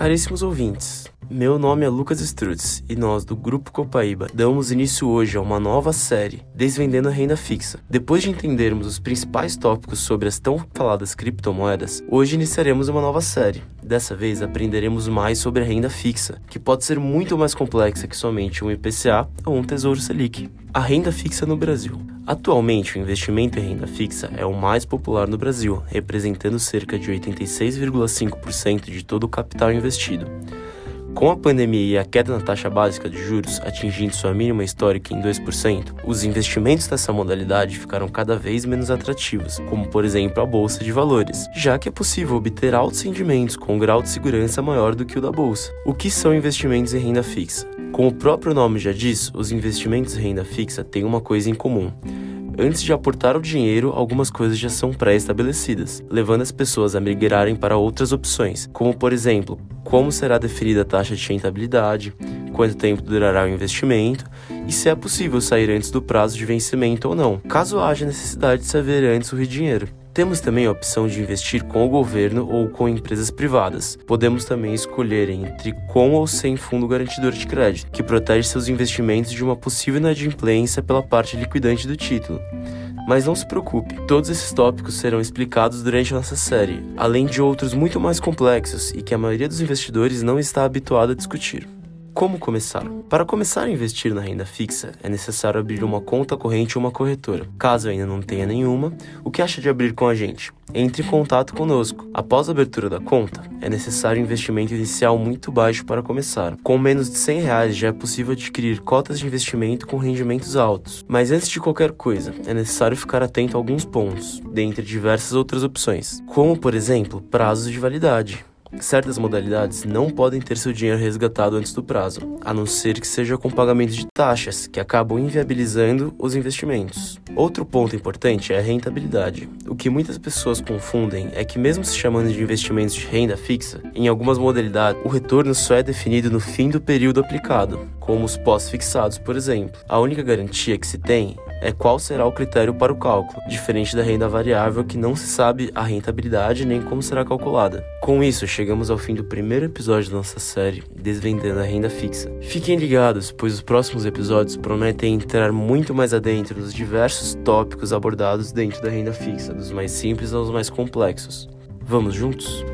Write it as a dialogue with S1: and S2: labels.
S1: Caríssimos ouvintes, meu nome é Lucas Strutz e nós, do Grupo Copaíba, damos início hoje a uma nova série, Desvendando a Renda Fixa. Depois de entendermos os principais tópicos sobre as tão faladas criptomoedas, hoje iniciaremos uma nova série. Dessa vez aprenderemos mais sobre a renda fixa, que pode ser muito mais complexa que somente um IPCA ou um Tesouro Selic. A renda fixa no Brasil. Atualmente, o investimento em renda fixa é o mais popular no Brasil, representando cerca de 86,5% de todo o capital investido. Com a pandemia e a queda na taxa básica de juros atingindo sua mínima histórica em 2%, os investimentos nessa modalidade ficaram cada vez menos atrativos, como por exemplo a bolsa de valores, já que é possível obter altos rendimentos com um grau de segurança maior do que o da bolsa. O que são investimentos em renda fixa? Como o próprio nome já diz, os investimentos em renda fixa têm uma coisa em comum Antes de aportar o dinheiro, algumas coisas já são pré-estabelecidas, levando as pessoas a migrarem para outras opções, como por exemplo, como será definida a taxa de rentabilidade, quanto tempo durará o investimento e se é possível sair antes do prazo de vencimento ou não, caso haja necessidade de saber antes o dinheiro. Temos também a opção de investir com o governo ou com empresas privadas. Podemos também escolher entre com ou sem fundo garantidor de crédito, que protege seus investimentos de uma possível inadimplência pela parte liquidante do título. Mas não se preocupe, todos esses tópicos serão explicados durante nossa série, além de outros muito mais complexos e que a maioria dos investidores não está habituada a discutir. Como começar? Para começar a investir na renda fixa, é necessário abrir uma conta corrente ou uma corretora. Caso ainda não tenha nenhuma, o que acha de abrir com a gente? Entre em contato conosco. Após a abertura da conta, é necessário um investimento inicial muito baixo para começar. Com menos de 100 reais já é possível adquirir cotas de investimento com rendimentos altos. Mas antes de qualquer coisa, é necessário ficar atento a alguns pontos, dentre diversas outras opções, como por exemplo, prazos de validade. Certas modalidades não podem ter seu dinheiro resgatado antes do prazo, a não ser que seja com pagamento de taxas, que acabam inviabilizando os investimentos. Outro ponto importante é a rentabilidade. O que muitas pessoas confundem é que, mesmo se chamando de investimentos de renda fixa, em algumas modalidades o retorno só é definido no fim do período aplicado, como os pós-fixados, por exemplo. A única garantia que se tem é qual será o critério para o cálculo, diferente da renda variável que não se sabe a rentabilidade nem como será calculada. Com isso, chegamos ao fim do primeiro episódio da nossa série Desvendando a Renda Fixa. Fiquem ligados, pois os próximos episódios prometem entrar muito mais adentro nos diversos tópicos abordados dentro da renda fixa, dos mais simples aos mais complexos. Vamos juntos?